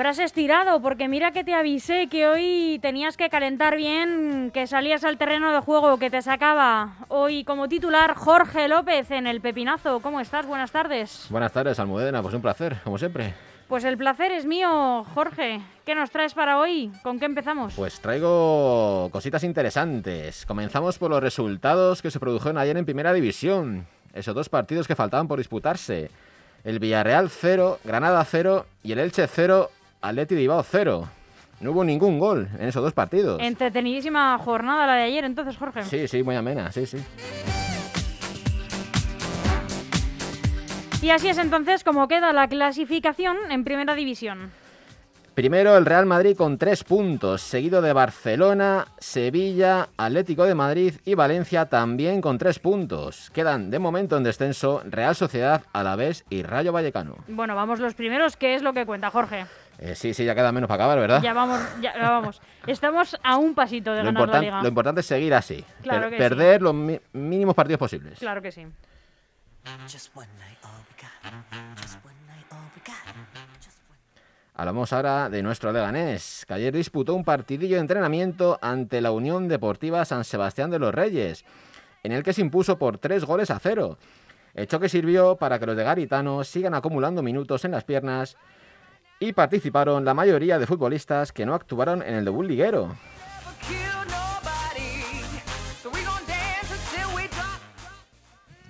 Habrás estirado, porque mira que te avisé que hoy tenías que calentar bien, que salías al terreno de juego, que te sacaba hoy como titular Jorge López en el Pepinazo. ¿Cómo estás? Buenas tardes. Buenas tardes, Almudena. Pues un placer, como siempre. Pues el placer es mío, Jorge. ¿Qué nos traes para hoy? ¿Con qué empezamos? Pues traigo cositas interesantes. Comenzamos por los resultados que se produjeron ayer en Primera División. Esos dos partidos que faltaban por disputarse. El Villarreal 0, Granada 0 y el Elche 0, Atleti de Ibao 0. No hubo ningún gol en esos dos partidos. Entretenidísima jornada la de ayer, entonces, Jorge. Sí, sí, muy amena, sí, sí. Y así es entonces como queda la clasificación en Primera División. Primero el Real Madrid con tres puntos, seguido de Barcelona, Sevilla, Atlético de Madrid y Valencia también con tres puntos. Quedan de momento en descenso Real Sociedad, Alavés y Rayo Vallecano. Bueno, vamos los primeros, ¿qué es lo que cuenta Jorge? Eh, sí, sí, ya queda menos para acabar, ¿verdad? Ya vamos, ya, vamos. Estamos a un pasito de lo ganar la liga. Lo importante es seguir así, Claro per- que perder sí. los mínimos partidos posibles. Claro que sí. Hablamos ahora de nuestro Leganés, que ayer disputó un partidillo de entrenamiento ante la Unión Deportiva San Sebastián de los Reyes, en el que se impuso por tres goles a cero. Hecho que sirvió para que los de Garitano sigan acumulando minutos en las piernas y participaron la mayoría de futbolistas que no actuaron en el debut liguero.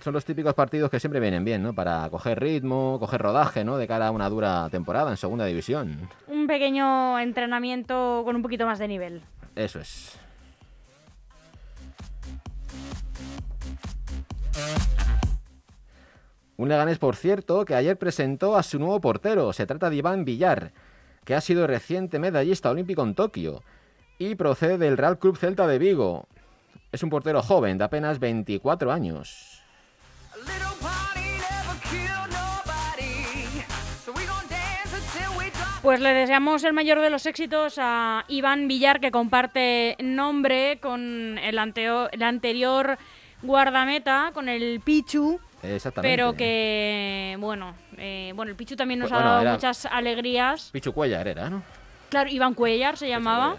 Son los típicos partidos que siempre vienen bien, ¿no? Para coger ritmo, coger rodaje, ¿no? De cara a una dura temporada en segunda división. Un pequeño entrenamiento con un poquito más de nivel. Eso es. Un Leganés, por cierto, que ayer presentó a su nuevo portero. Se trata de Iván Villar, que ha sido reciente medallista olímpico en Tokio y procede del Real Club Celta de Vigo. Es un portero joven, de apenas 24 años. Pues le deseamos el mayor de los éxitos a Iván Villar, que comparte nombre con el, anteo- el anterior guardameta, con el Pichu, Exactamente. pero que, bueno, eh, bueno, el Pichu también nos ha dado era- muchas alegrías. Pichu Cuellar era, ¿no? Claro, Iván Cuellar se llamaba.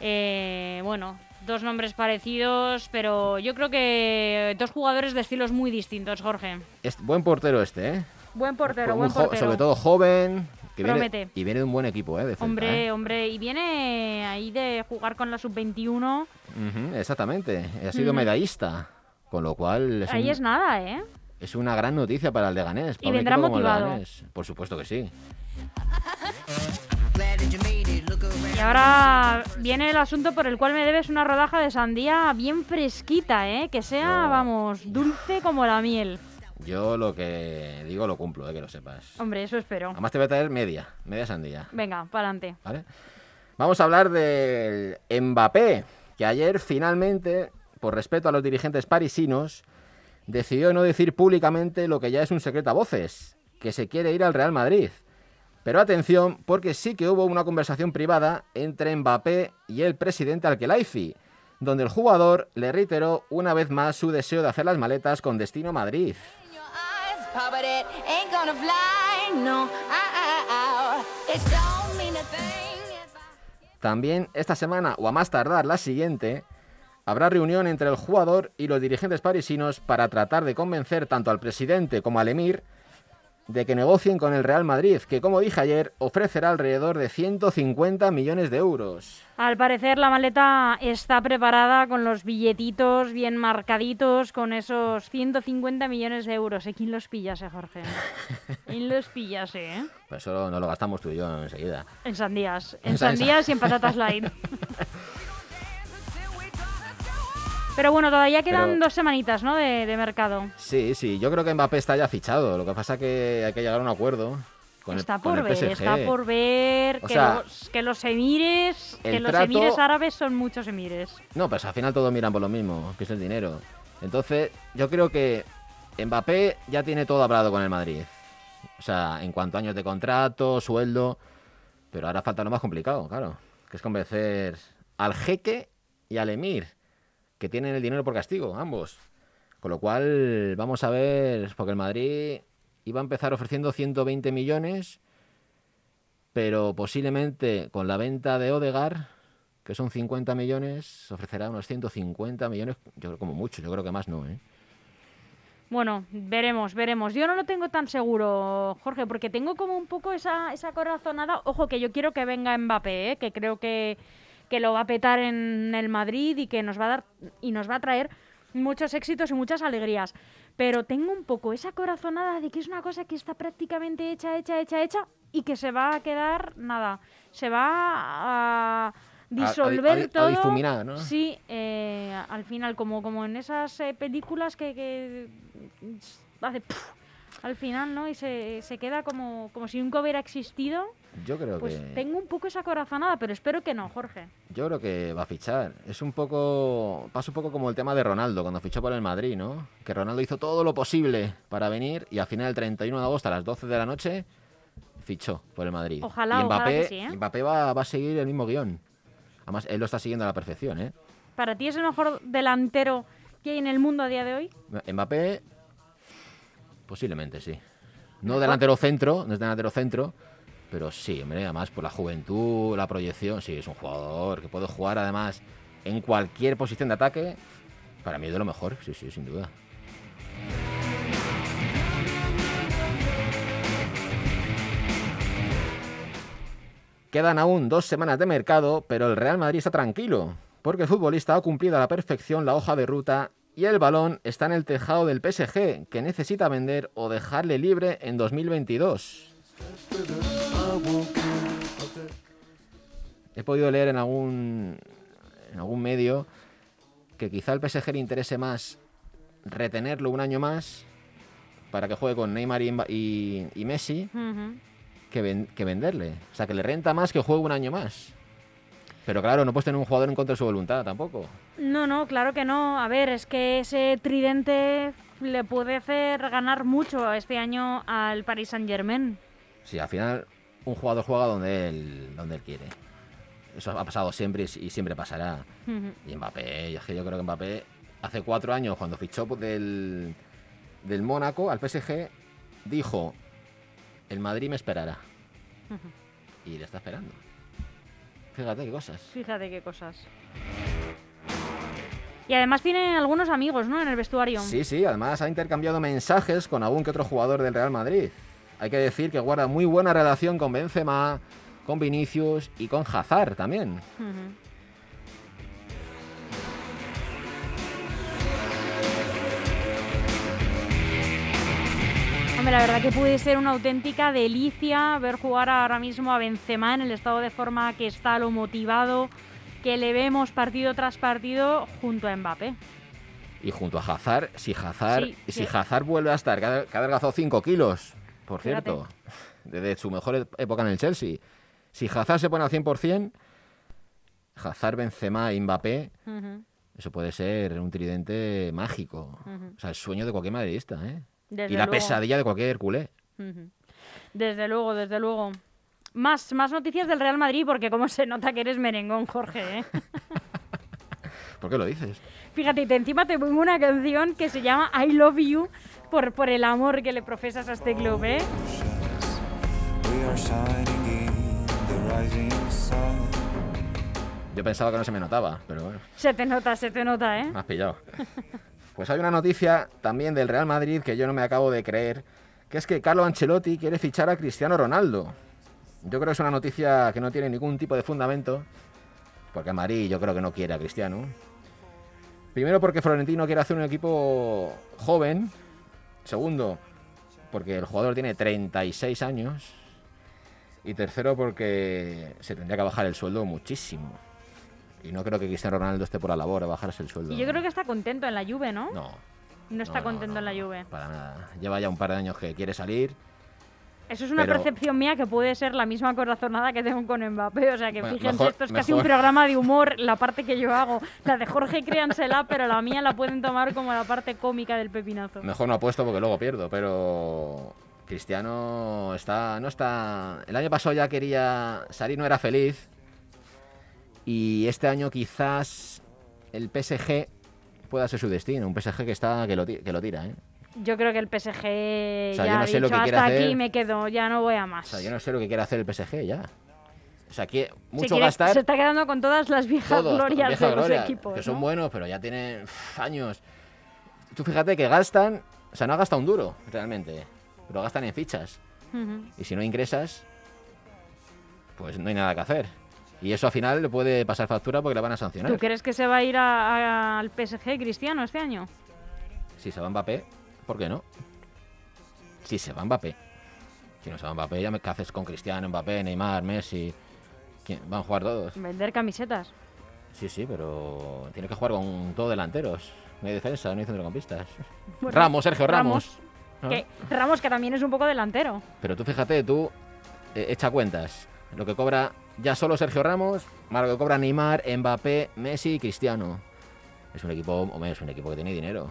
Eh, bueno, dos nombres parecidos, pero yo creo que dos jugadores de estilos muy distintos, Jorge. Es buen portero este, ¿eh? Buen portero, Muy buen portero. Sobre todo joven. Que viene, Promete. y viene de un buen equipo, ¿eh? Hombre, ¿eh? hombre, y viene ahí de jugar con la sub-21. Ujú, exactamente. Ha sido Ujú. medallista. Con lo cual es, Ahí un- es nada, ¿eh? es una gran noticia para el Leganés. para Y vendrá motivado. Leganés. Por supuesto que sí. Y ahora viene el asunto por el cual me debes una rodaja de sandía bien fresquita, ¿eh? Que sea, vamos, dulce como la miel. Yo lo que digo lo cumplo, eh, que lo sepas. Hombre, eso espero. Además te voy a traer media, media sandía. Venga, para adelante. ¿Vale? Vamos a hablar del Mbappé, que ayer finalmente, respeto a los dirigentes parisinos, decidió no decir públicamente lo que ya es un secreto a voces, que se quiere ir al Real Madrid. Pero atención, porque sí que hubo una conversación privada entre Mbappé y el presidente Al-Khelaifi, donde el jugador le reiteró una vez más su deseo de hacer las maletas con destino a Madrid. También esta semana, o a más tardar la siguiente, habrá reunión entre el jugador y los dirigentes parisinos para tratar de convencer tanto al presidente como al emir de que negocien con el Real Madrid, que como dije ayer, ofrecerá alrededor de 150 millones de euros. Al parecer la maleta está preparada con los billetitos bien marcaditos, con esos 150 millones de euros. ¿Eh? ¿Quién los pillase, Jorge? ¿Quién los pillase, eh? Pues eso no lo gastamos tú y yo enseguida. En sandías. En En sa- sandías y en patatas light. Pero bueno, todavía quedan Pero- dos semanitas, ¿no? De, de mercado. Sí, sí, yo creo que Mbappé está ya fichado. Lo que pasa que hay que llegar a un acuerdo con el, está con por el ver, PSG. está por ver O que, sea, los, que los emires, que los trato- emires árabes son muchos emires. No, pues al final todos miran por lo mismo, que es el dinero. Entonces, yo creo que Mbappé ya tiene todo hablado con el Madrid. O sea, en cuanto a años de contrato, sueldo. Pero ahora falta lo más complicado, claro. Que es convencer al jeque y al emir, que tienen el dinero por castigo, ambos. Con lo cual, vamos a ver, porque el Madrid iba a empezar ofreciendo 120 millones, pero posiblemente con la venta de Odegar, que son 50 millones, ofrecerá unos 150 millones, yo creo como mucho, yo creo que más no, ¿eh? Bueno, veremos, veremos. Yo no lo tengo tan seguro, Jorge, porque tengo como un poco esa, esa corazonada. Ojo, que yo quiero que venga Mbappé, ¿eh? que creo que, que lo va a petar en el Madrid y que nos va a dar y nos va a traer muchos éxitos y muchas alegrías. Pero tengo un poco esa corazonada de que es una cosa que está prácticamente hecha, hecha, hecha, hecha y que se va a quedar nada. Se va a disolver a di- a todo. difuminar, ¿no? Sí, eh, al final, como, como en esas eh, películas que, que hace puf, al final, ¿no? Y se, se queda como, como si nunca hubiera existido. Yo creo Pues que tengo un poco esa corazonada, pero espero que no, Jorge. yo creo que va a fichar. Es un poco pasa un poco como el tema de Ronaldo cuando fichó por el Madrid, ¿no? Que Ronaldo hizo todo lo posible para venir y al final el 31 de agosto a las 12 de la noche fichó por el Madrid. Ojalá, y ojalá Mbappé, que sí, ¿eh? Mbappé va, va a seguir el mismo guion. Además, él lo está siguiendo a la perfección, ¿eh? ¿Para ti es el mejor delantero que hay en el mundo a día de hoy? Mbappé, posiblemente sí. No delantero centro, no es delantero centro, pero sí, hombre, además por la juventud, la proyección, sí, es un jugador que puede jugar además en cualquier posición de ataque. Para mí es de lo mejor, sí, sí, sin duda. Quedan aún dos semanas de mercado, pero el Real Madrid está tranquilo, porque el futbolista ha cumplido a la perfección la hoja de ruta y el balón está en el tejado del PSG, que necesita vender o dejarle libre en 2022. He podido leer en algún, en algún medio que quizá al PSG le interese más retenerlo un año más para que juegue con Neymar y, y- y Messi que, ven- que venderle. O sea, que le renta más que juegue un año más. Pero claro, no puedes tener un jugador en contra de su voluntad tampoco. No, no, claro que no. A ver, es que ese tridente le puede hacer ganar mucho este año al Paris Saint Germain. Sí, al final un jugador juega donde él, donde él quiere. Eso ha pasado siempre y, y siempre pasará. Y Mbappé, y es que yo creo que Mbappé hace cuatro años cuando fichó del, del Mónaco al PSG dijo, el Madrid me esperará. Y le está esperando. Fíjate qué cosas. Fíjate qué cosas. Y además tiene algunos amigos, ¿no? En el vestuario. Sí, sí, además ha intercambiado mensajes con algún que otro jugador del Real Madrid. Hay que decir que guarda muy buena relación con Benzema, con Vinicius y con Hazard también. Hombre, la verdad que puede ser una auténtica delicia ver jugar ahora mismo a Benzema en el estado de forma que está, lo motivado que le vemos partido tras partido junto a Mbappé. Y junto a Hazard, si Hazard, Sí, si sí. Hazard vuelve a estar, que ha, adelgazado 5 kilos, por Fíjate. cierto, desde su mejor e- época en el Chelsea. Si Hazard se pone al 100%, Hazard, Benzema y Mbappé, eso puede ser un tridente mágico. O sea, el sueño de cualquier madridista, ¿eh? Desde y la luego. pesadilla de cualquier culé. Desde luego, desde luego. Más, más noticias del Real Madrid, porque como se nota que eres merengón, Jorge, ¿eh? ¿Por qué lo dices? Fíjate, y te- encima te pongo una canción que se llama I Love You por, por el amor que le profesas a este club, ¿eh? We are shining in the rising sun. Yo pensaba que no se me notaba, pero bueno. Se te nota, se te nota, ¿eh? Me has pillado. Pues hay una noticia también del Real Madrid que yo no me acabo de creer, que es que Carlo Ancelotti quiere fichar a Cristiano Ronaldo. Yo creo que es una noticia que no tiene ningún tipo de fundamento, porque Madrid yo creo que no quiere a Cristiano. Primero porque Florentino quiere hacer un equipo joven. Segundo, porque el jugador tiene 36 años. Y tercero, porque se tendría que bajar el sueldo muchísimo. Y no creo que Cristiano Ronaldo esté por la labor de bajarse el sueldo. Y yo creo que está contento en la Juve, ¿no? No. No está no, contento no, en la Juve. Para nada. Lleva ya un par de años que quiere salir. Eso es una Pero- percepción mía que puede ser la misma corazonada que tengo con Mbappé. O sea que Bueno, fíjense, mejor- esto es casi un programa de humor, la parte que yo hago. La de Jorge créansela, pero la mía la pueden tomar como la parte cómica del pepinazo. Mejor no apuesto porque luego pierdo, pero Cristiano está no está el año pasado ya quería salir, no era feliz. Y este año quizás el PSG pueda ser su destino, un PSG que está que lo, que lo tira, ¿eh? Yo creo que el PSG O sea, ya yo no ha sé lo que quiere hasta hacer". aquí me quedo, ya no voy a más. O sea, yo no sé lo que quiere hacer el PSG ya. O sea, que Se mucho quiere- gastar. Se está quedando con todas las viejas todos, glorias vieja de los gloria, equipos. que son ¿no? buenos, pero ya tienen años. Tú fíjate que gastan, o sea, no gastan un duro, realmente, pero gastan en fichas. Y si no ingresas, pues no hay nada que hacer. Y eso al final le puede pasar factura porque le van a sancionar. ¿Tú crees que se va a ir a- a- al PSG Cristiano este año? Si se va Mbappé, ¿por qué no? Si se va Mbappé. Si no se va Mbappé, ya me ¿qué haces con Cristiano, Mbappé, Neymar, Messi. ¿Quién? Van a jugar todos. Vender camisetas. Sí, sí, pero tiene que jugar con todos delanteros. No hay defensa, no hay centrocampistas. Bueno, Ramos, Sergio Ramos. Ramos, que también es un poco delantero. Pero tú fíjate, tú eh, echa cuentas. Lo que cobra ya solo Sergio Ramos, lo que cobra Neymar, Mbappé, Messi y Cristiano. Es un equipo, hombre, es un equipo que tiene dinero.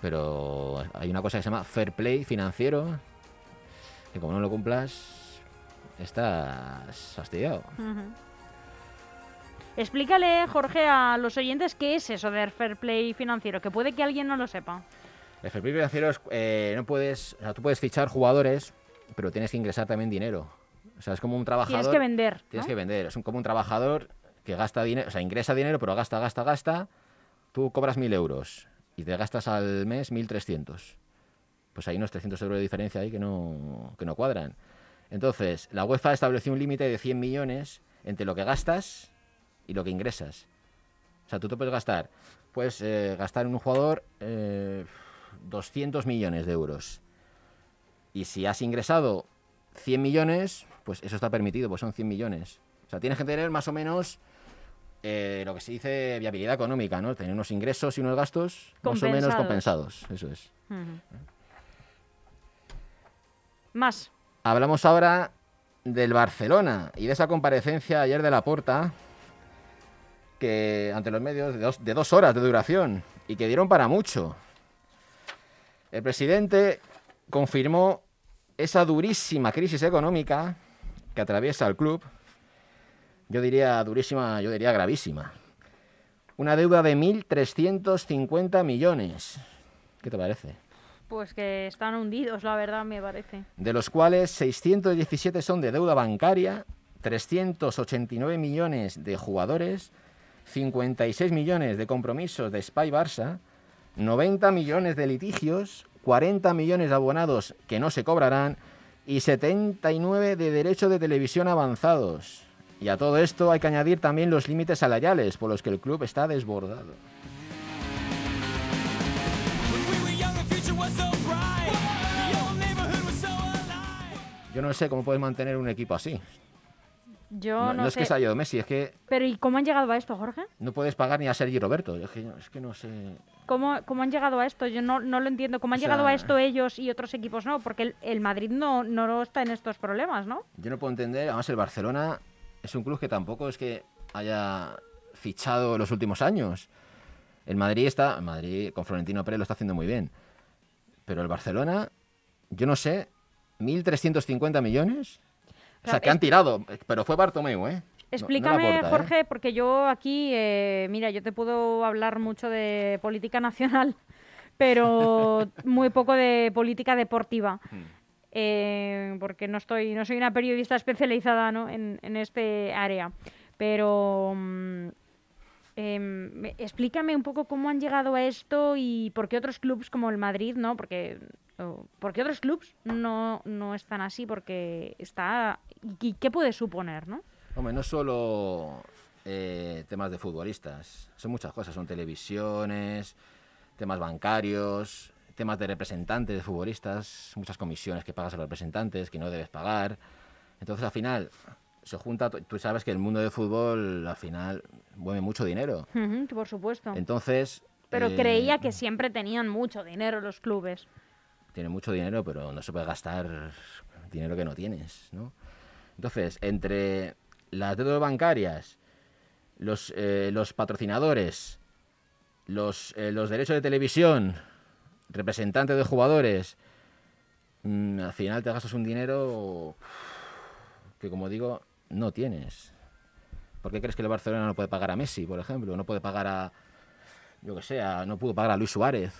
Pero hay una cosa que se llama fair play financiero, que como no lo cumplas, estás fastidiado. Ujú. Explícale, Jorge, a los oyentes qué es eso del fair play financiero, que puede que alguien no lo sepa. El fair play financiero es, eh, no puedes, o sea, tú puedes fichar jugadores, pero tienes que ingresar también dinero. O sea, es como un trabajador. Tienes que vender. Tienes que vender. Es un, como un trabajador que gasta dinero, o sea, ingresa dinero, pero gasta, gasta, gasta. Tú cobras mil euros y te gastas al mes 1.300. Pues hay unos 300 euros de diferencia ahí que no, que no cuadran. Entonces, la UEFA estableció un límite de 100 millones entre lo que gastas y lo que ingresas. O sea, tú te puedes gastar, puedes eh, gastar en un jugador eh, 200 millones de euros. Y si has ingresado 100 millones, pues eso está permitido, pues son 100 millones. O sea, tienes que tener más o menos eh, lo que se dice viabilidad económica, ¿no? Tener unos ingresos y unos gastos más o menos Compensados. Eso es. Más. Hablamos ahora del Barcelona y de esa comparecencia ayer de la Porta que ante los medios de dos, de dos horas de duración y que dieron para mucho. El presidente confirmó esa durísima crisis económica que atraviesa el club. Yo diría durísima, yo diría gravísima. Una deuda de 1.350 millones. ¿Qué te parece? Pues que están hundidos, la verdad, me parece. de los cuales 617 son de deuda bancaria, 389 millones de jugadores, 56 millones de compromisos de Spy Barça, 90 millones de litigios, 40 millones de abonados que no se cobrarán y 79 de derechos de televisión avanzados. Y a todo esto hay que añadir también los límites salariales por los que el club está desbordado. Yo no sé cómo puedes mantener un equipo así. Yo No, no, no es que se haya ido Messi, es que Pero ¿y cómo han llegado a esto, Jorge? no puedes pagar ni a Sergi Roberto. Es que, es que no sé. ¿Cómo, cómo han llegado a esto? Yo no, no lo entiendo. ¿Cómo han O sea- llegado a esto ellos y otros equipos no? Porque el, el Madrid no, no está en estos problemas, ¿no? Yo no puedo entender. Además, el Barcelona es un club que tampoco es que haya fichado en los últimos años. El Madrid está. El Madrid con Florentino Pérez lo está haciendo muy bien. Pero el Barcelona, yo no sé, 1.350 millones. O sea, que han tirado. Pero fue Bartomeu, ¿eh? No- no Explícame, Porta, ¿eh? Jorge, porque yo aquí, eh, mira, yo te puedo hablar mucho de política nacional, pero muy poco de política deportiva. Hmm. eh, porque no estoy, no soy una periodista especializada ¿no? en, en este área. Pero mm, me- explícame un poco cómo han llegado a esto y por qué otros clubes como el Madrid, ¿no? Porque o, ¿por qué otros clubes no, no están así? Porque está y qué puede suponer, ¿no? Hombre, no solo eh, temas de futbolistas, son muchas cosas, son televisiones, temas bancarios, temas de representantes de futbolistas, muchas comisiones que pagas a los representantes que no debes pagar. Entonces, al final, se junta, tú sabes que el mundo del fútbol, al final, mueve mucho dinero. Por supuesto. Entonces... Pero eh, creía que siempre tenían mucho dinero los clubes. tiene mucho dinero, pero no se puede gastar dinero que no tienes, ¿no? Entonces, entre las deudas bancarias, los, eh, los patrocinadores, los, eh, los derechos de televisión, representantes de jugadores, mm, al final te gastas un dinero que, como digo, no tienes. ¿Por qué crees que el Barcelona no puede pagar a Messi, por ejemplo? No puede pagar a, yo que sé, no pudo pagar a Luis Suárez.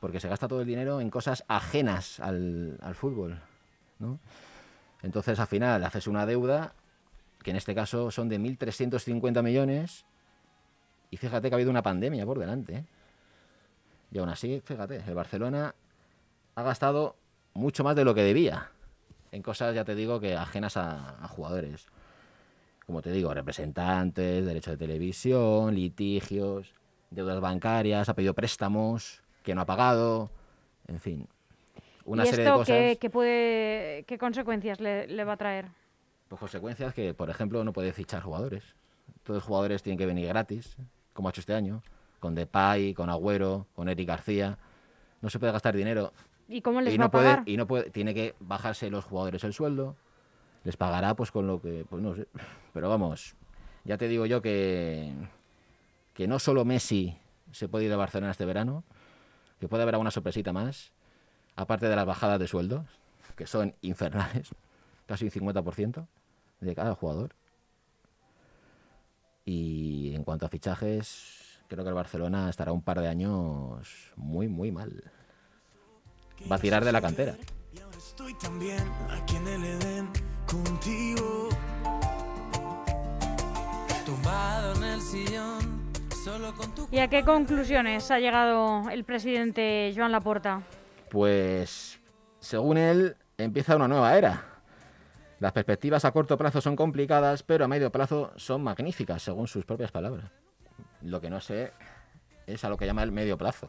porque se gasta todo el dinero en cosas ajenas al, al fútbol, ¿no? Entonces, al final, haces una deuda, que en este caso son de 1.350 millones, y fíjate que ha habido una pandemia por delante, ¿eh? Y aún así, fíjate, el Barcelona ha gastado mucho más de lo que debía en cosas, ya te digo, que ajenas a, a jugadores. Como te digo, representantes, derechos de televisión, litigios, deudas bancarias, ha pedido préstamos que no ha pagado, en fin. Una ¿Y serie esto de cosas. qué, qué puede, qué consecuencias le, le va a traer? Pues consecuencias que, por ejemplo, no puede fichar jugadores. Todos los jugadores tienen que venir gratis, como ha hecho este año, con Depay, con Agüero, con Eric García. No se puede gastar dinero ¿Y cómo les y va no a puede pagar? y no puede tiene que bajarse los jugadores el sueldo. Les pagará pues con lo que pues no sé, pero vamos, ya te digo yo que que no solo Messi se puede ir a Barcelona este verano, que puede haber alguna sorpresita más, aparte de las bajadas de sueldos, que son infernales, casi un 50% de cada jugador. Y en cuanto a fichajes, creo que el Barcelona estará un par de años muy, muy mal. Va a tirar de la cantera. Y ahora estoy también aquí en el Edén contigo. Tumbado en el sillón, solo con tu ¿Y a qué conclusiones ha llegado el presidente Joan Laporta? Pues, según él, empieza una nueva era. Las perspectivas a corto plazo son complicadas, pero a medio plazo son magníficas, según sus propias palabras. Lo que no sé es a lo que llama el medio plazo.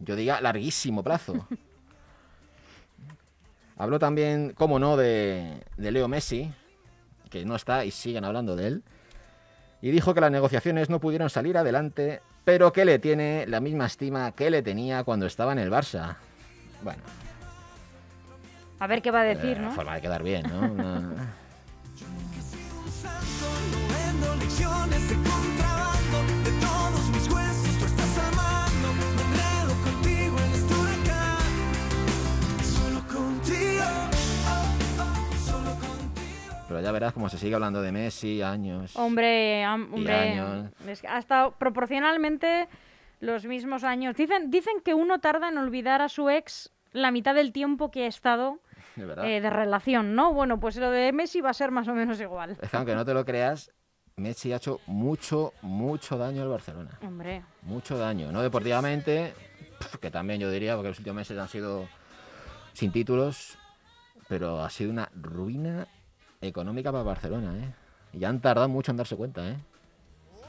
Yo diría larguísimo plazo. Habló también, como no, de, de Leo Messi, que no está y siguen hablando de él. Y dijo que las negociaciones no pudieron salir adelante, pero que le tiene la misma estima que le tenía cuando estaba en el Barça. Bueno, A ver qué va a decir, eh, ¿no? forma de quedar bien, ¿no? Una- Pero ya verás cómo se sigue hablando de Messi años. Hombre, hombre, años. es que ha estado proporcionalmente los mismos años. Dicen, dicen que uno tarda en olvidar a su ex la mitad del tiempo que ha estado De eh, de relación, ¿no? Bueno, pues lo de Messi va a ser más o menos igual. Es que aunque no te lo creas, Messi ha hecho mucho, mucho daño al Barcelona. Hombre, Mucho daño. No deportivamente, que también yo diría, porque los últimos meses han sido sin títulos, pero ha sido una ruina económica para Barcelona, ¿eh? Y han tardado mucho en darse cuenta, ¿eh?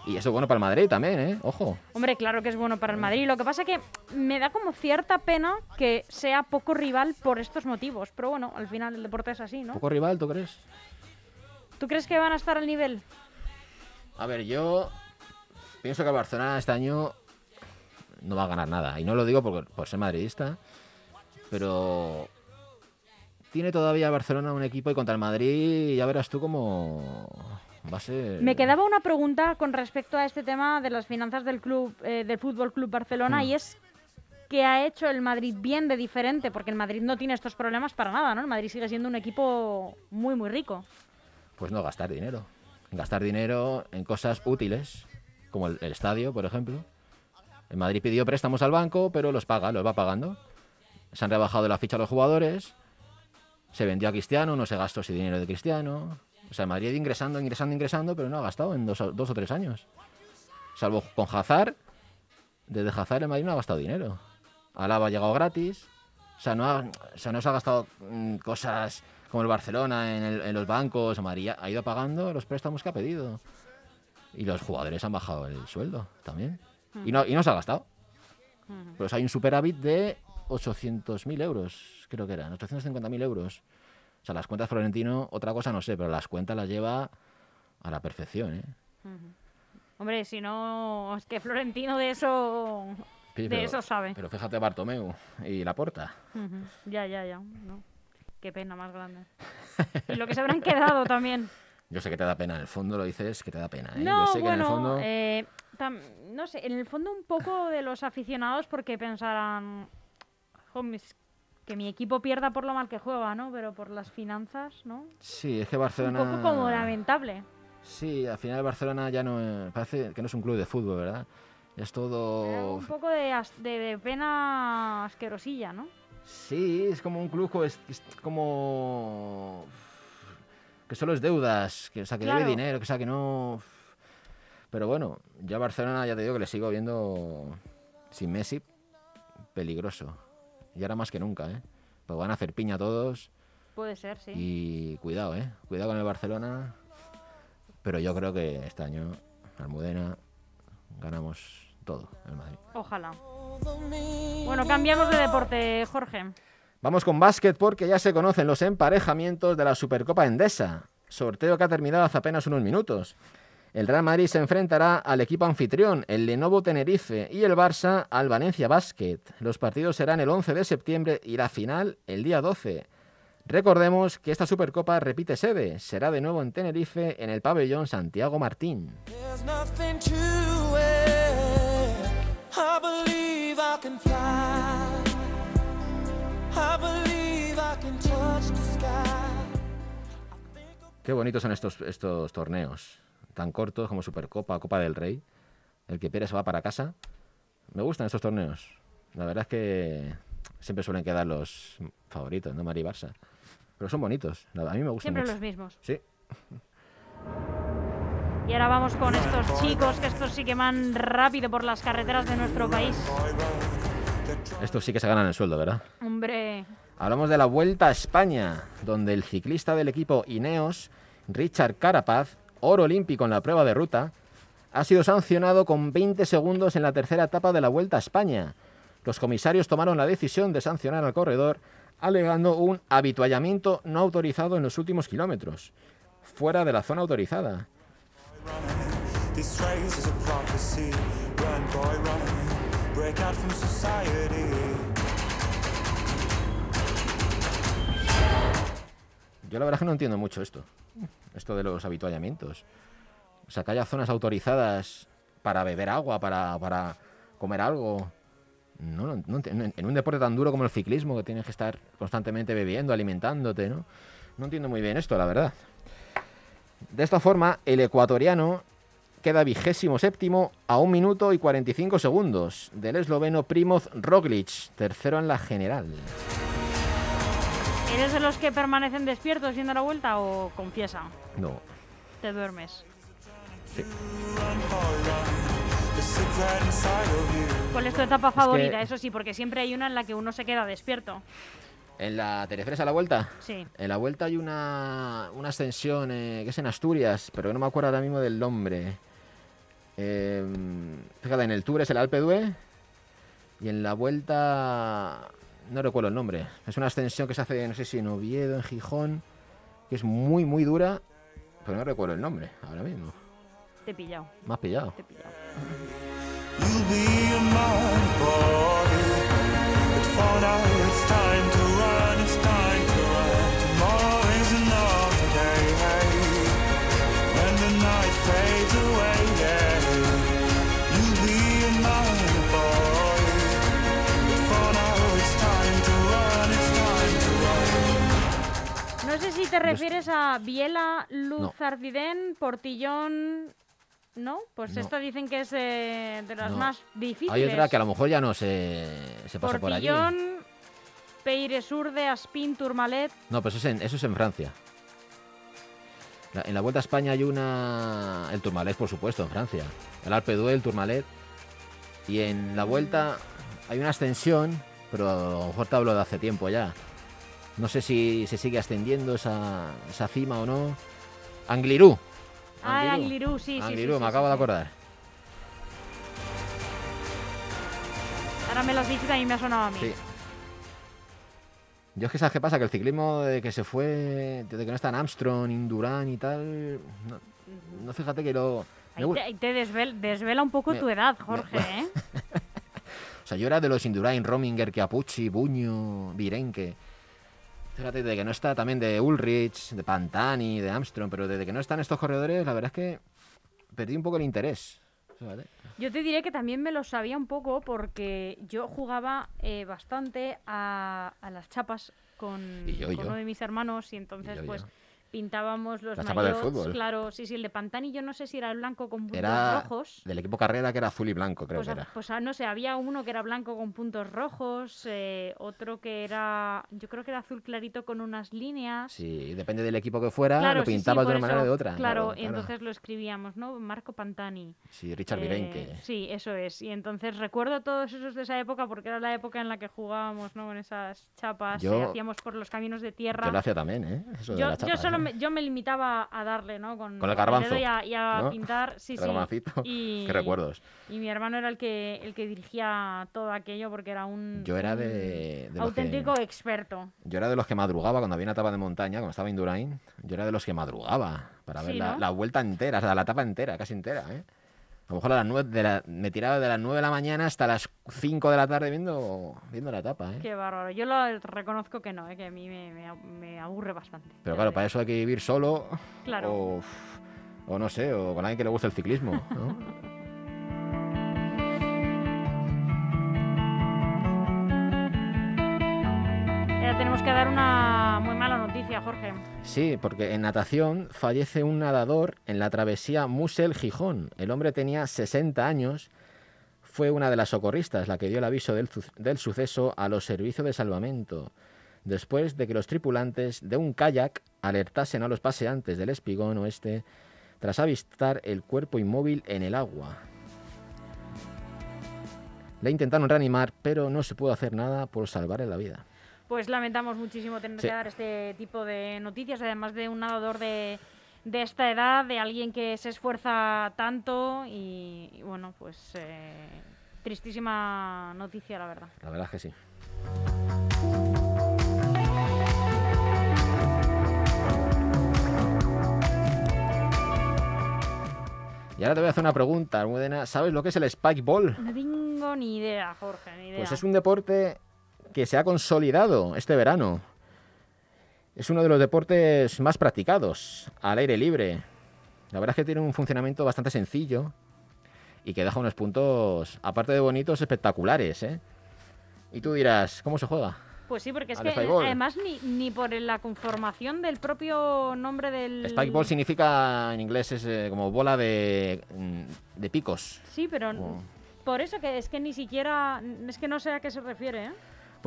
Y eso es bueno para el Madrid también, ¿eh? Ojo. hombre, claro que es bueno para el Madrid. Lo que pasa que me da como cierta pena que sea poco rival por estos motivos. Pero bueno, al final el deporte es así, ¿no? ¿Poco rival, tú crees? ¿Tú crees que van a estar al nivel? A ver, yo pienso que el Barcelona este año no va a ganar nada. Y no lo digo por, por ser madridista, pero tiene todavía el Barcelona un equipo y contra el Madrid ya verás tú cómo va a ser... Me quedaba una pregunta con respecto a este tema de las finanzas del club, eh, del Fútbol Club Barcelona, Hmm. y es que ha hecho el Madrid bien de diferente, porque el Madrid no tiene estos problemas para nada, ¿no? El Madrid sigue siendo un equipo muy, muy rico. Pues no gastar dinero. Gastar dinero en cosas útiles, como el, el estadio, por ejemplo. El Madrid pidió préstamos al banco, pero los paga, los va pagando. Se han rebajado la ficha a los jugadores. Se vendió a Cristiano, no se gastó ese dinero de Cristiano. O sea, Madrid ingresando, ingresando, ingresando, pero no ha gastado en dos, o- dos o tres años. Salvo con Hazard. Desde Hazard el Madrid no ha gastado dinero. Alaba ha llegado gratis. O sea, no, ha, o sea, no se ha gastado mm, cosas como el Barcelona en, el- en los bancos. Madrid ha ido pagando los préstamos que ha pedido. Y los jugadores han bajado el sueldo también. Y, no, y no se ha gastado. Pues hay un superávit de 800.000 euros, creo que eran, 850.000 euros. O sea, las cuentas Florentino, otra cosa no sé, pero las cuentas las lleva a la perfección, ¿eh? Hombre, si no, es que Florentino de eso, Sí, de pero- eso sabe. Pero fíjate Bartomeu y Laporta. Ujú. Ya, ya, ya. no. Qué pena más grande. Y lo que se habrán quedado también. Yo sé que te da pena, en el fondo lo dices que te da pena, ¿eh? No, Yo sé que en el bueno, fondo... eh, tam- no sé, en el fondo un poco de los aficionados porque pensarán, "Jo, mis- que mi equipo pierda por lo mal que juega, ¿no? Pero por las finanzas, ¿no? Sí, es que Un Barcelona... poco como lamentable. Sí, al final Barcelona ya no... Parece que no es un club de fútbol, ¿verdad? Es todo... un poco de, as- de- de pena asquerosilla, ¿no? Sí, es como un club, es, es como... Que solo es deudas, que, o sea, que debe Claro. dinero, que, o sea, que no... Pero bueno, yo a Barcelona ya te digo que le sigo viendo sin Messi peligroso. Y ahora más que nunca, ¿eh? Pues van a hacer piña todos Puede ser, sí. y cuidado, ¿eh? Cuidado con el Barcelona. Pero yo creo que este año, Almudena, ganamos todo, el Madrid. Ojalá. Bueno, cambiamos de deporte, Jorge. Vamos con básquet porque ya se conocen los emparejamientos de la Supercopa Endesa. Sorteo que ha terminado hace apenas unos minutos. El Real Madrid se enfrentará al equipo anfitrión, el Lenovo Tenerife, y el Barça al Valencia Basket. Los partidos serán el 11 de septiembre y la final el día 12. Recordemos que esta Supercopa repite sede. Será de nuevo en Tenerife, en el pabellón Santiago Martín. Qué bonitos son estos, estos torneos, tan cortos como Supercopa, Copa del Rey. El que pierde se va para casa. Me gustan estos torneos. La verdad es que siempre suelen quedar los favoritos, ¿no? Madrid y Barça. Pero son bonitos. A mí me gustan Siempre mucho. los mismos. Sí. Y ahora vamos con estos chicos, que estos sí que van rápido por las carreteras de nuestro país. Estos sí que se ganan el sueldo, ¿verdad? Hombre, Hablamos de la Vuelta a España, donde el ciclista del equipo Ineos, Richard Carapaz, oro olímpico en la prueba de ruta, ha sido sancionado con 20 segundos en la tercera etapa de la Vuelta a España. Los comisarios tomaron la decisión de sancionar al corredor, alegando un habituallamiento no autorizado en los últimos kilómetros, fuera de la zona autorizada. Yo la verdad que no entiendo mucho esto, esto de los habituallamientos. O sea, que haya zonas autorizadas para beber agua, para, para comer algo. No, no, en un deporte tan duro como el ciclismo, que tienes que estar constantemente bebiendo, alimentándote, ¿no? No entiendo muy bien esto, la verdad. De esta forma, el ecuatoriano queda vigésimo séptimo a un minuto y 45 segundos del esloveno Primoz Roglic, tercero en la general. ¿Eres de los que permanecen despiertos yendo a la vuelta o confiesa? No, Te duermes. You. ¿Cuál es tu etapa favorita? que- Eso sí, porque siempre hay una en la que uno se queda despierto. En la Terefresa la vuelta. Sí. En la vuelta hay una, una ascensión eh, que es en Asturias, pero no me acuerdo ahora mismo del nombre. Eh, fíjate, en el Tour es el Alpe d'Huez y en la vuelta no recuerdo el nombre. Es una ascensión que se hace, no sé si en Oviedo, en Gijón, que es muy, muy dura, pero no recuerdo el nombre ahora mismo. Te he pillado, Me has pillado. te he pillado. You'll be sé si te refieres a Biela, Luzardiden, Portillón... ¿No? Pues No. esta dicen que es eh, de las No. más difíciles. Hay otra que a lo mejor ya no se, se pasa por allí. Portillón, Peiresurde, Aspin, Tourmalet... No, pues eso es en, eso es en Francia. La- en la Vuelta a España hay una... El Tourmalet, por supuesto, en Francia. El Alpe d'Huez, el Tourmalet. Y en la Vuelta hay una ascensión, pero a lo mejor te hablo de hace tiempo ya. No sé si se sigue ascendiendo esa, esa cima o no. Anglirú. Ah, Anglirú, sí, sí, Anglirú, sí, me sí, acabo de acordar. Ahora me lo has dicho y también me ha sonado a mí. Sí. Yo es que sabes qué pasa, que el ciclismo de que se fue, desde que no está en Armstrong, Indurain y tal, no, no fíjate que lo... me Ahí te, ahí te desvel- desvela un poco Me- tu edad, Jorge, ¿eh? O sea, yo era de los Indurain, Rominger, Chiapucci, Buño, Virenque. Fíjate, de que no está también de Ulrich, de Pantani, de Armstrong, pero desde que no están estos corredores, la verdad es que perdí un poco el interés. fíjate. Yo te diré que también me lo sabía un poco porque yo jugaba eh, bastante a, a las chapas con, Y yo, y con yo. uno de mis hermanos y entonces yo, pues. Pintábamos los maillots. Claro, sí, sí, el de Pantani yo no sé si era el blanco con puntos Era rojos. del equipo carrera que era azul y blanco, creo Pues, que era. pues no sé, había uno que era blanco con puntos rojos, eh, otro que era, yo creo que era azul clarito con unas líneas. Sí, depende del equipo que fuera, Claro, lo sí, sí, pintabas por de una manera o de otra. Claro, y entonces lo escribíamos, ¿no? Marco Pantani. Sí, Richard Eh, Virenque. Sí, eso es. Y entonces recuerdo todos esos de esa época porque era la época en la que jugábamos, ¿no? Con esas chapas, eh, Yo- hacíamos por los caminos de tierra. Yo lo hacía también, ¿eh? Eso de Yo, yo chapas, solo ¿eh? Me, yo me limitaba a darle, ¿no? Con, Con el dedo garbanzo, y a, y a ¿no? pintar, sí, El sí. garbancito. Y, Qué recuerdos. Y mi hermano era el que, el que dirigía todo aquello porque era un, Yo era un de, de los que- auténtico experto. Yo era de los que madrugaba cuando había una etapa de montaña, cuando estaba en Indurain. Yo era de los que madrugaba para ver Sí, la, ¿no? la vuelta entera, o sea, la etapa entera, casi entera, ¿eh? A lo mejor a las nueve de la, me tiraba de las 9 de la mañana hasta las 5 de la tarde viendo, viendo la etapa, ¿eh? Qué bárbaro. Yo lo reconozco que no, ¿eh? que a mí me, me, me aburre bastante. Pero claro, para eso hay que vivir solo. Claro. O, o no sé, o con alguien que le guste el ciclismo, ¿no? que dar una muy mala noticia, Jorge. Sí, porque en natación fallece un nadador en la travesía Musel-Gijón. El hombre tenía 60 años. Fue una de las socorristas la que dio el aviso del, del suceso a los servicios de salvamento, después de que los tripulantes de un kayak alertasen a los paseantes del espigón oeste tras avistar el cuerpo inmóvil en el agua. Le intentaron reanimar, pero no se pudo hacer nada por salvarle la vida. Pues lamentamos muchísimo tener Sí. que dar este tipo de noticias, además de un nadador de, de esta edad, de alguien que se esfuerza tanto y, y bueno, pues eh, tristísima noticia, la verdad. La verdad es que sí. Y ahora te voy a hacer una pregunta, Almudena. ¿Sabes lo que es el Spike Ball? No tengo ni idea, Jorge, ni idea. Pues es un deporte que se ha consolidado este verano. Es uno de los deportes más practicados al aire libre. La verdad es que tiene un funcionamiento bastante sencillo y que deja unos puntos, aparte de bonitos, espectaculares. ¿eh? Y tú dirás, ¿cómo se juega? Pues sí, porque es que spikeball. además ni, ni por la conformación del propio nombre del... Spike Ball significa en inglés es eh, como bola de, mm, de picos. Sí, pero por eso que es que ni siquiera... Es que no sé a qué se refiere, ¿eh?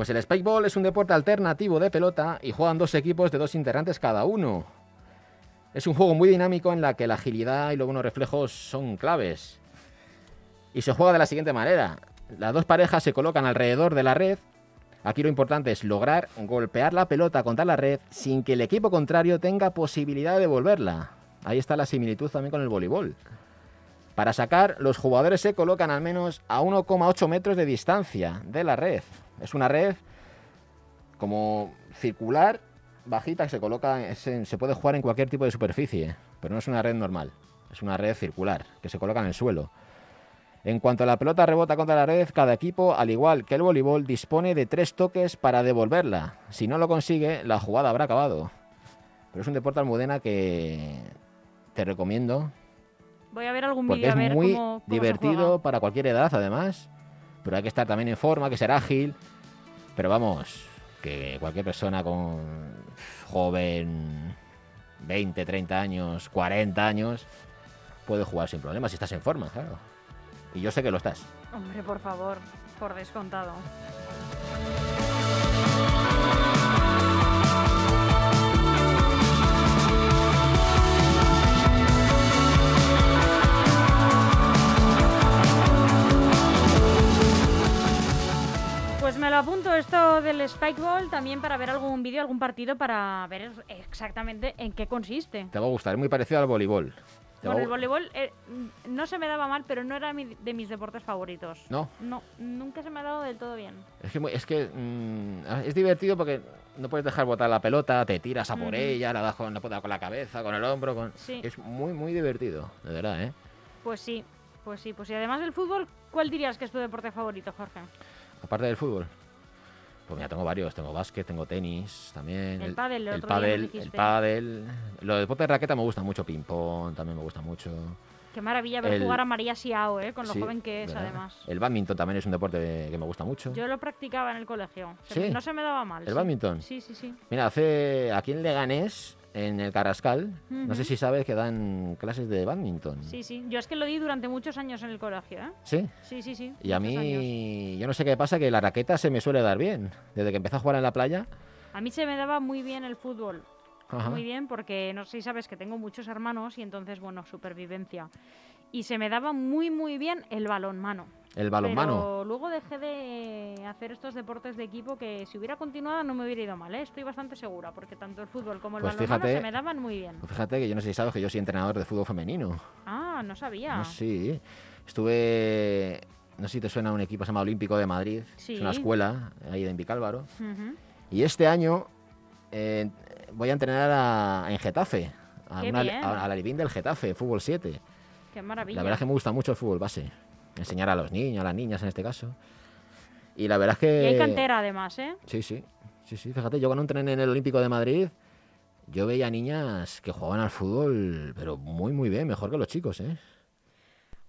Pues el Spike Ball es un deporte alternativo de pelota y juegan dos equipos de dos integrantes cada uno. Es un juego muy dinámico en la que la agilidad y los buenos reflejos son claves. Y se juega de la siguiente manera. Las dos parejas se colocan alrededor de la red. Aquí lo importante es lograr golpear la pelota contra la red sin que el equipo contrario tenga posibilidad de devolverla. Ahí está la similitud también con el voleibol. Para sacar, los jugadores se colocan al menos a 1,8 metros de distancia de la red. Es una red como circular, bajita, que se coloca, es en- se puede jugar en cualquier tipo de superficie, pero no es una red normal, es una red circular, que se coloca en el suelo. En cuanto la pelota rebota contra la red, cada equipo, al igual que el voleibol, dispone de tres toques para devolverla. Si no lo consigue, la jugada habrá acabado. Pero es un deporte almudena que te recomiendo Voy a ver algún porque vídeo es a ver muy cómo, cómo se divertido para cualquier edad, además. Pero hay que estar también en forma, que ser ágil. Pero vamos, que cualquier persona con joven, 20, 30 años, 40 años, puede jugar sin problemas si estás en forma, claro. Y yo sé que lo estás. Hombre, por favor, por descontado. Pues me lo apunto esto del Spikeball también para ver algún vídeo, algún partido para ver exactamente en qué consiste. Te va a gustar, es muy parecido al voleibol. Bueno, el voleibol eh, no se me daba mal, pero no era mi- de mis deportes favoritos. No. No, nunca se me ha dado del todo bien. Es que, es, que mm, es divertido porque no puedes dejar botar la pelota, te tiras a por ella, la das con la, con la cabeza, con el hombro. Con... Sí. Es muy, muy divertido, de verdad, ¿eh? Pues sí, pues sí, pues sí. Además del fútbol, ¿cuál dirías que es tu deporte favorito, Jorge? Aparte del fútbol. Pues mira, tengo varios. Tengo básquet, tengo tenis también. El pádel, el el día nos pádel, el pádel. Los deportes de raqueta me gustan mucho. Ping-pong también me gusta mucho. Qué maravilla ver El- jugar a María Siao, ¿eh? Con lo Sí, joven que es, ¿verdad? además. El badminton también es un deporte que me gusta mucho. Yo lo practicaba en el colegio. ¿Sí? No se me daba mal. ¿El sí. bádminton? Sí, sí, sí. Mira, hace aquí en Leganés en el Carrascal. No sé si sabes que dan clases de badminton. Sí, sí. Yo es que lo di durante muchos años en el colegio, ¿eh? ¿Sí? Sí, sí, sí. Y a muchos años. mí, yo no sé qué pasa, que la raqueta se me suele dar bien. Desde que empecé a jugar en la playa. A mí se me daba muy bien el fútbol. Ajá. Muy bien, porque no sé si sabes que tengo muchos hermanos y entonces, bueno, supervivencia. Y se me daba muy, muy bien el balonmano. El balonmano. Pero luego dejé de hacer estos deportes de equipo que si hubiera continuado no me hubiera ido mal, ¿eh? Estoy bastante segura, porque tanto el fútbol como el Pues balonmano fíjate- se me daban muy bien. Pues fíjate que yo no sé si sabes que yo soy entrenador de fútbol femenino. Ah, no sabía. No, sí. Estuve. No sé si te suena un equipo que se llama Olímpico de Madrid. Sí. Es una escuela ahí en Vicálvaro. Ujú. Y este año eh, voy a entrenar a- en Getafe. A, una- a- a la Livín del Getafe, fútbol 7. Qué maravilla. La verdad es que me gusta mucho el fútbol base. Enseñar a los niños, a las niñas en este caso. Y la verdad es que. Y hay cantera además, ¿eh? Sí, sí. Sí, sí. Fíjate, yo cuando entrené en el Olímpico de Madrid, yo veía niñas que jugaban al fútbol, pero muy, muy bien, mejor que los chicos, ¿eh?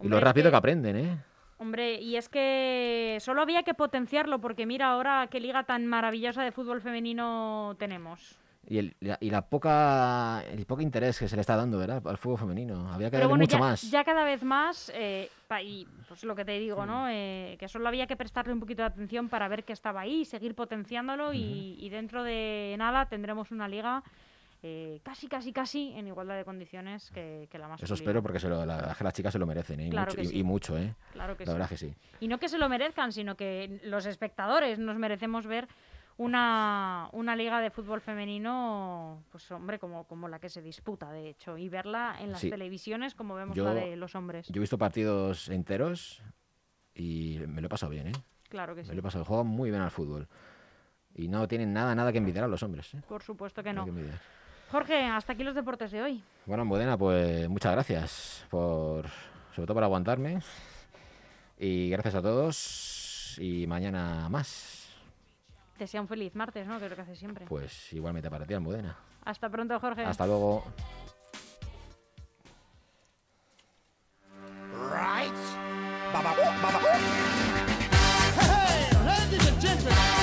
y lo rápido que... que- aprenden, ¿eh? Hombre, y es que solo había que potenciarlo, porque mira ahora qué liga tan maravillosa de fútbol femenino tenemos. Y, el, la, y la poca, el poco interés que se le está dando, ¿verdad? Al fútbol femenino. Había que Pero darle bueno, mucho ya, más. ya cada vez más, eh, pa- y pues lo que te digo, ¿no? Eh, que solo había que prestarle un poquito de atención para ver que estaba ahí, seguir potenciándolo y, y dentro de nada tendremos una liga eh, casi, casi, casi en igualdad de condiciones que, que la más Eso espero porque se lo- la, las chicas se lo merecen, ¿eh? Y, Claro mucho, y- sí. y mucho, ¿eh? Claro que la sí. verdad que sí. Y no que se lo merezcan, sino que los espectadores nos merecemos ver una, una liga de fútbol femenino, pues hombre, como, como la que se disputa, de hecho, y verla en las Sí. televisiones como vemos Yo- la de los hombres. Yo he visto partidos enteros y me lo he pasado bien, ¿eh? Claro que sí. Me lo he pasado. Juegan muy bien al fútbol. Y no tienen nada, nada que envidiar a los hombres, ¿eh? Por supuesto que no. que. Jorge, hasta aquí los deportes de hoy. Bueno, Modena, pues muchas gracias por, sobre todo por aguantarme. Y gracias a todos. Y mañana más. Desea un feliz martes, ¿no? Que es lo que hace siempre. Pues igualmente para ti, Almudena. Hasta pronto, Jorge. Hasta luego. Right. Baba, baba. Hey,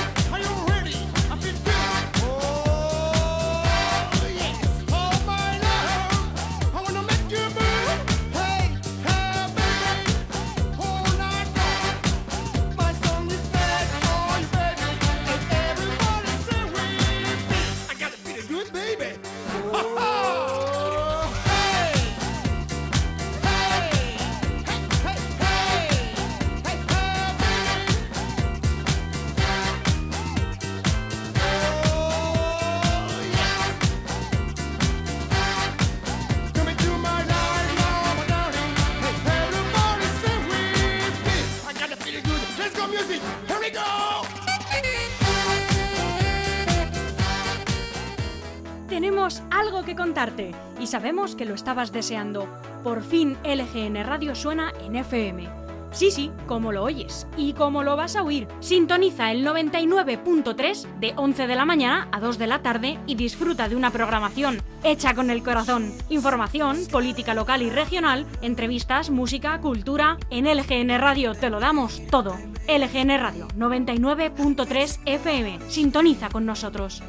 y sabemos que lo estabas deseando. Por fin LGN Radio suena en FM. Sí, sí, como lo oyes y como lo vas a oír. Sintoniza el 99.3 de 11 de la mañana a 2 de la tarde y disfruta de una programación hecha con el corazón. Información, política local y regional, entrevistas, música, cultura. En LGN Radio te lo damos todo. LGN Radio 99.3 FM. Sintoniza con nosotros.